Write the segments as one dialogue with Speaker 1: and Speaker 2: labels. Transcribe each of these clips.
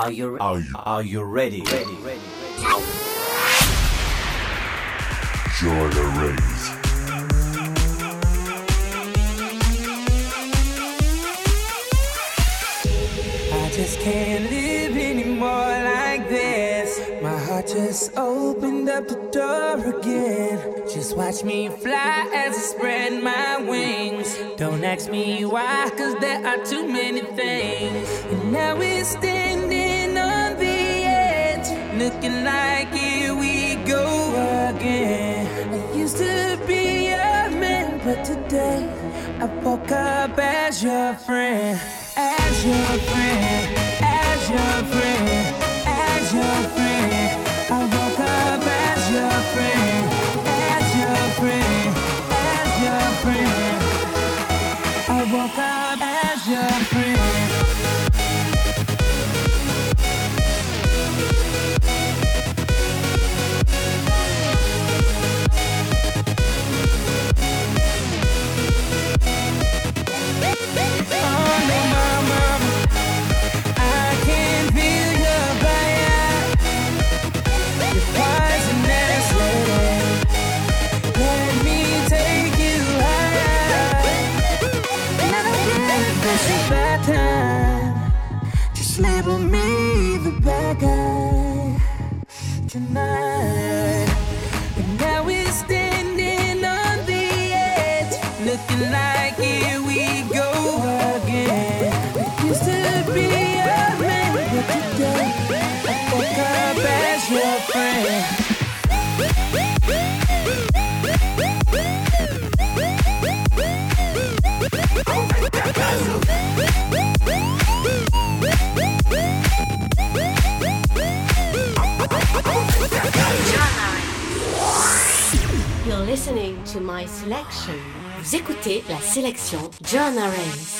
Speaker 1: Are you are you, are you ready? Ready, ready, ready.
Speaker 2: Join the race.
Speaker 3: I just can't live anymore like this. My heart just opened up the door again. Just watch me fly as I spread my wings. Don't ask me why, cause there are too many things. And now we're standing on the edge, looking like here we go again. I used to be a man, but today I woke up as your friend, as your friend, as your friend, as your friend.
Speaker 4: Vous écoutez la sélection John Arens.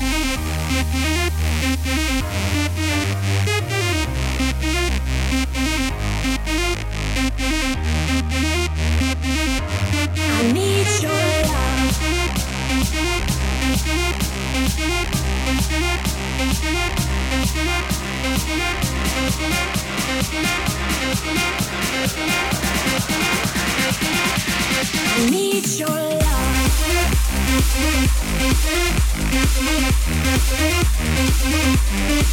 Speaker 5: I
Speaker 6: need your love. Thank you.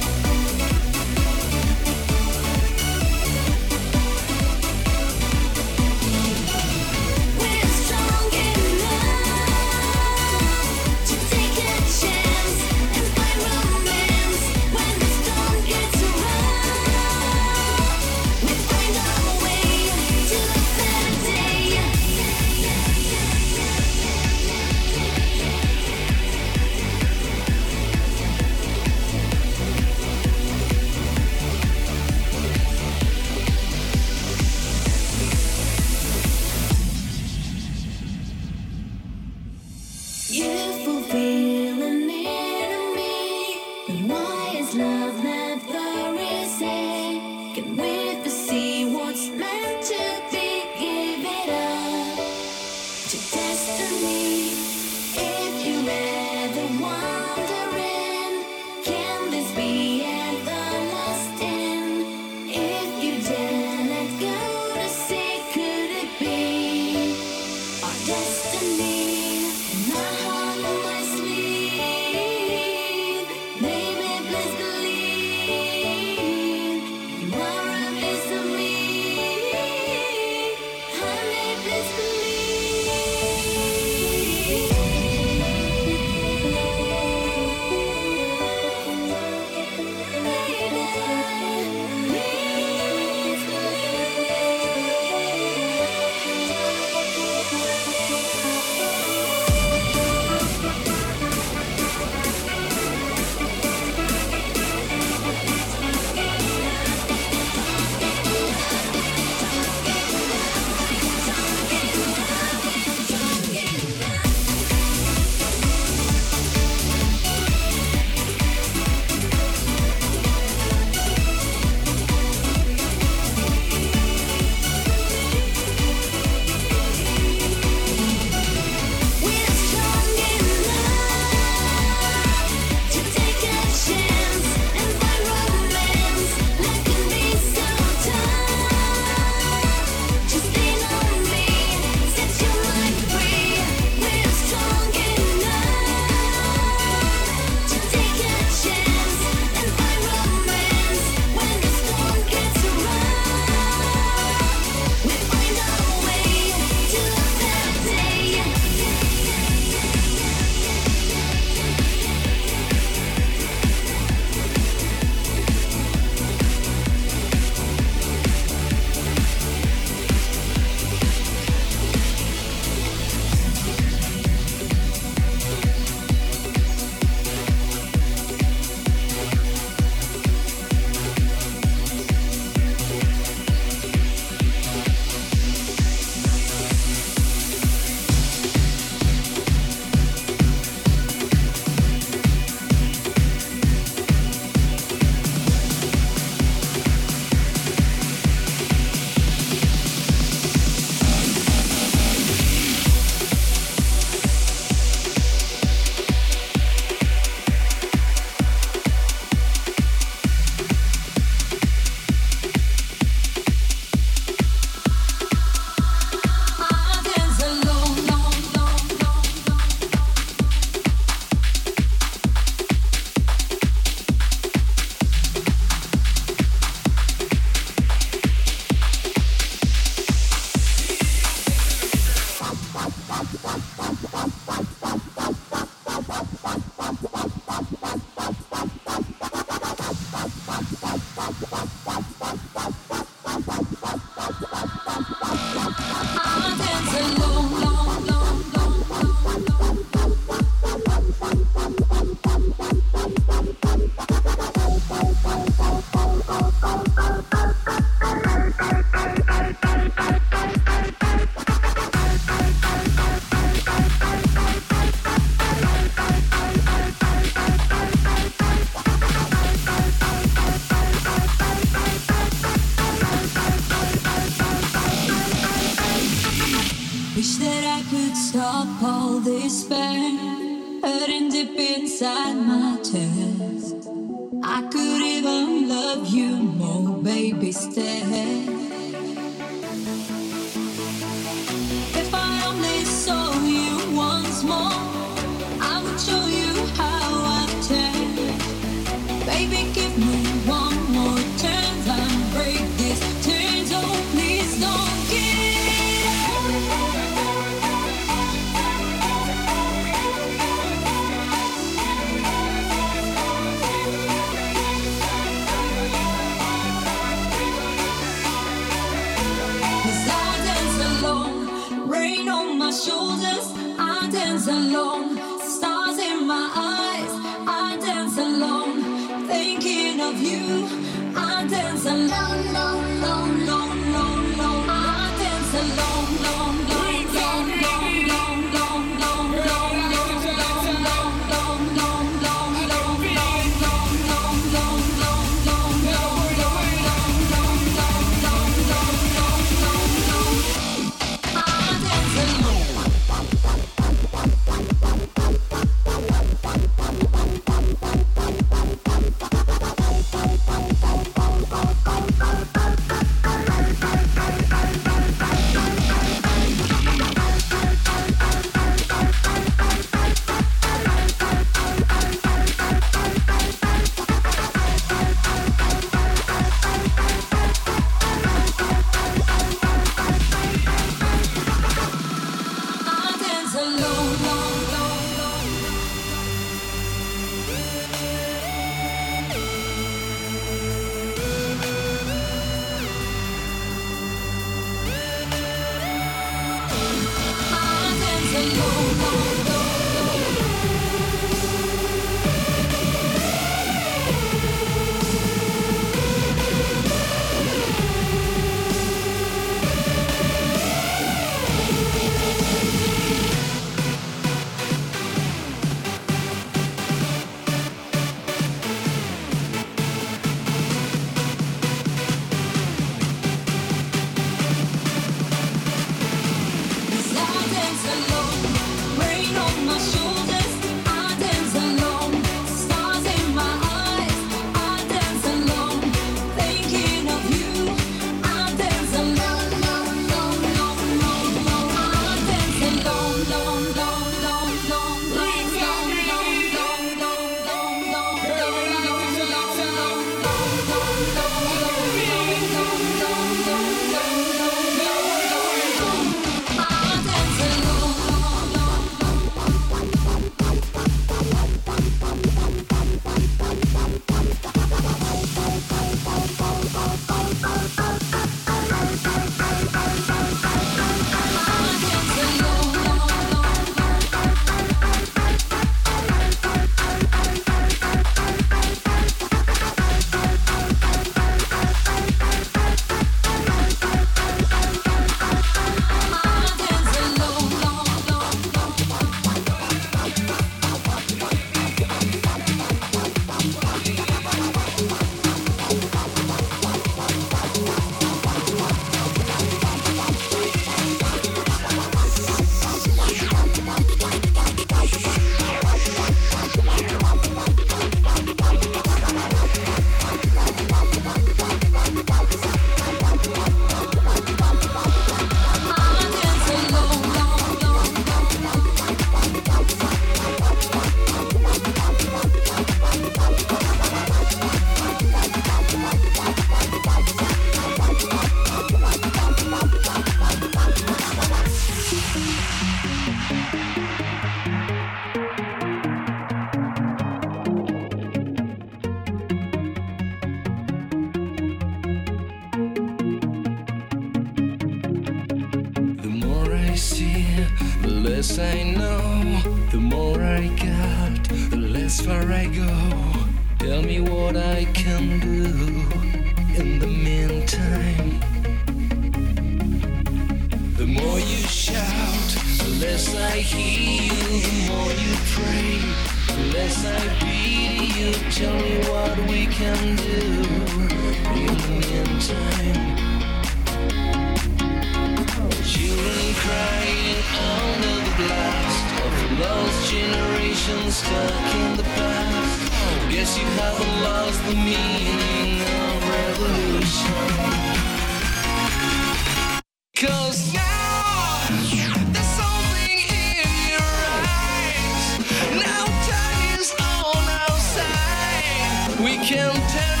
Speaker 3: We can
Speaker 7: tell.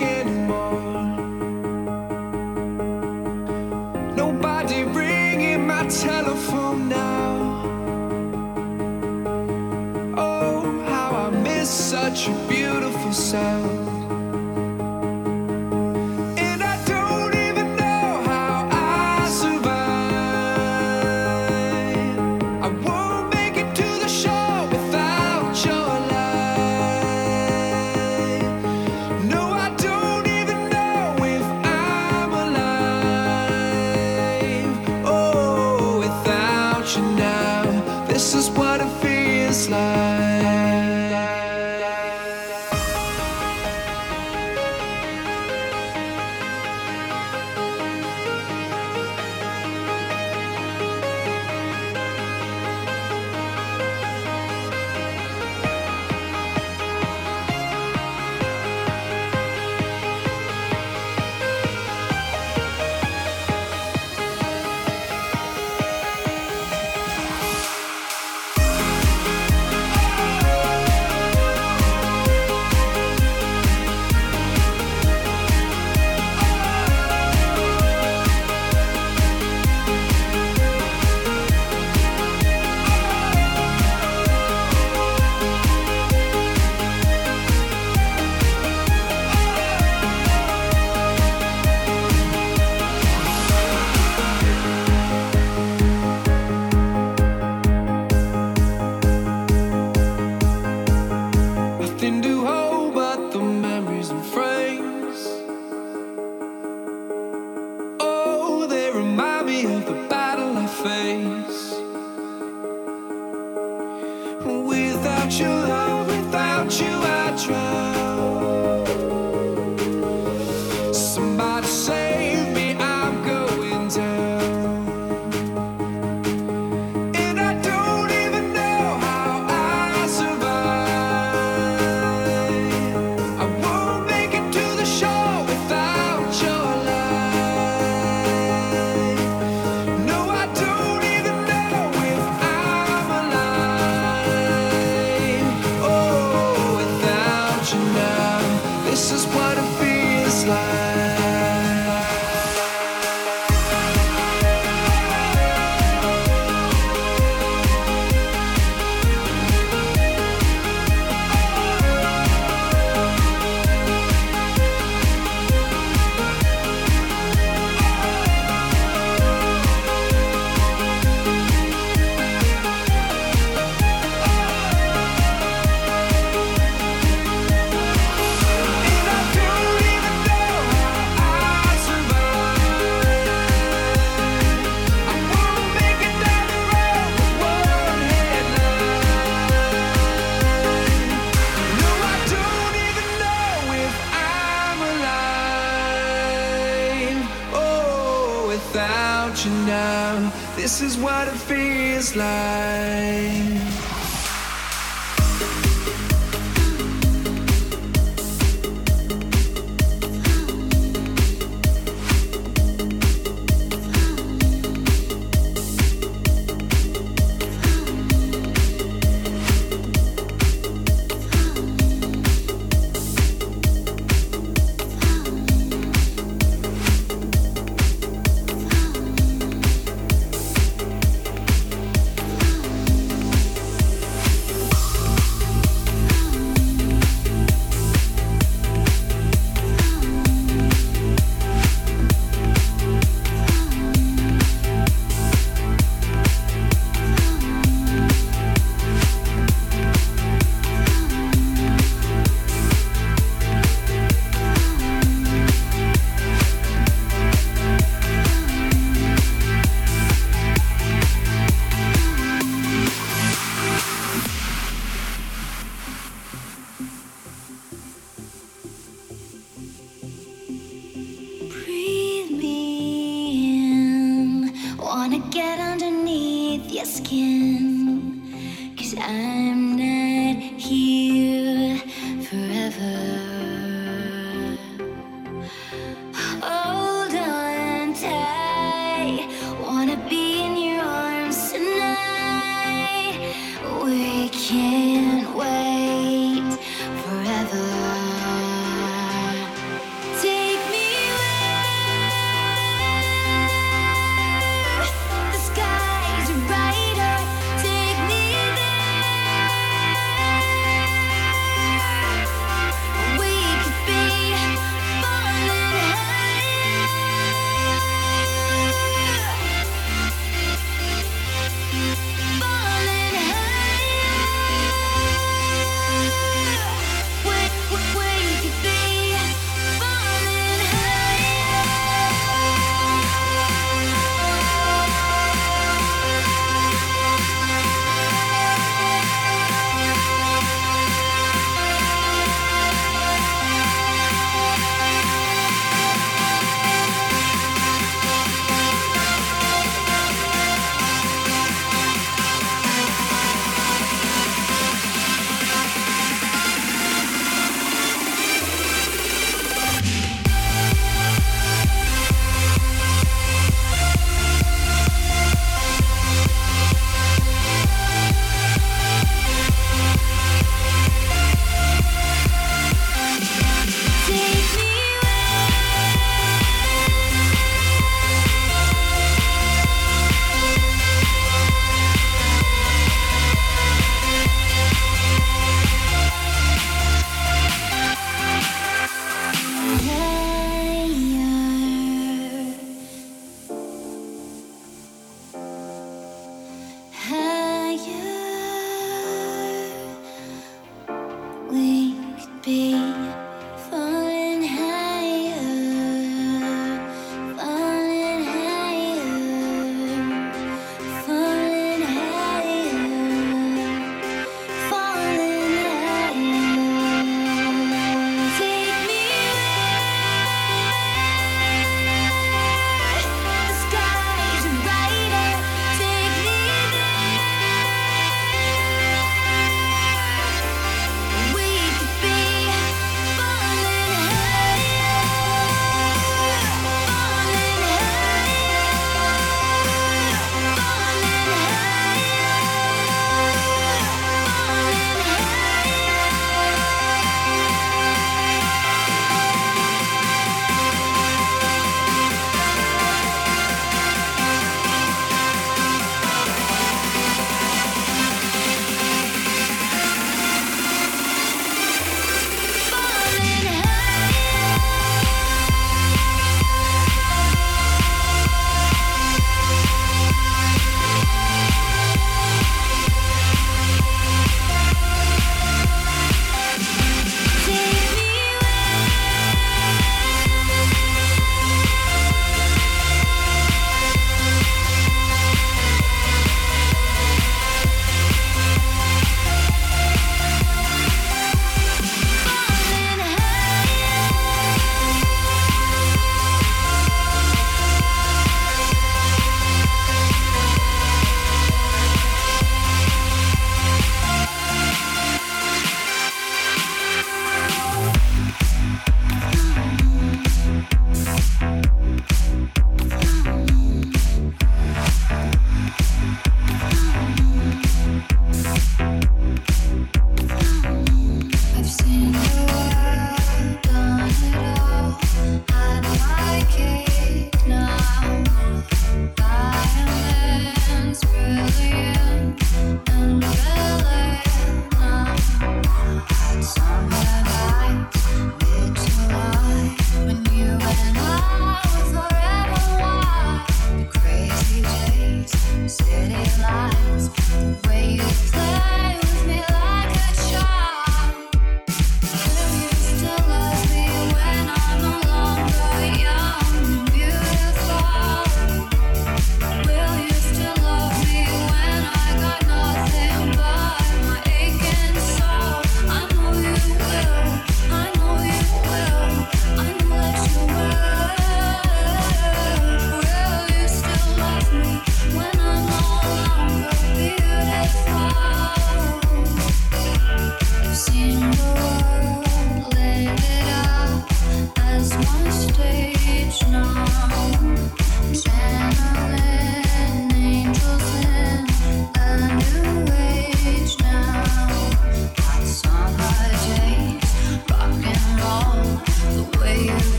Speaker 7: anymore. Nobody ringing my telephone now. Oh, how I miss such a beautiful sound.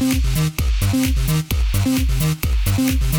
Speaker 7: Thank you.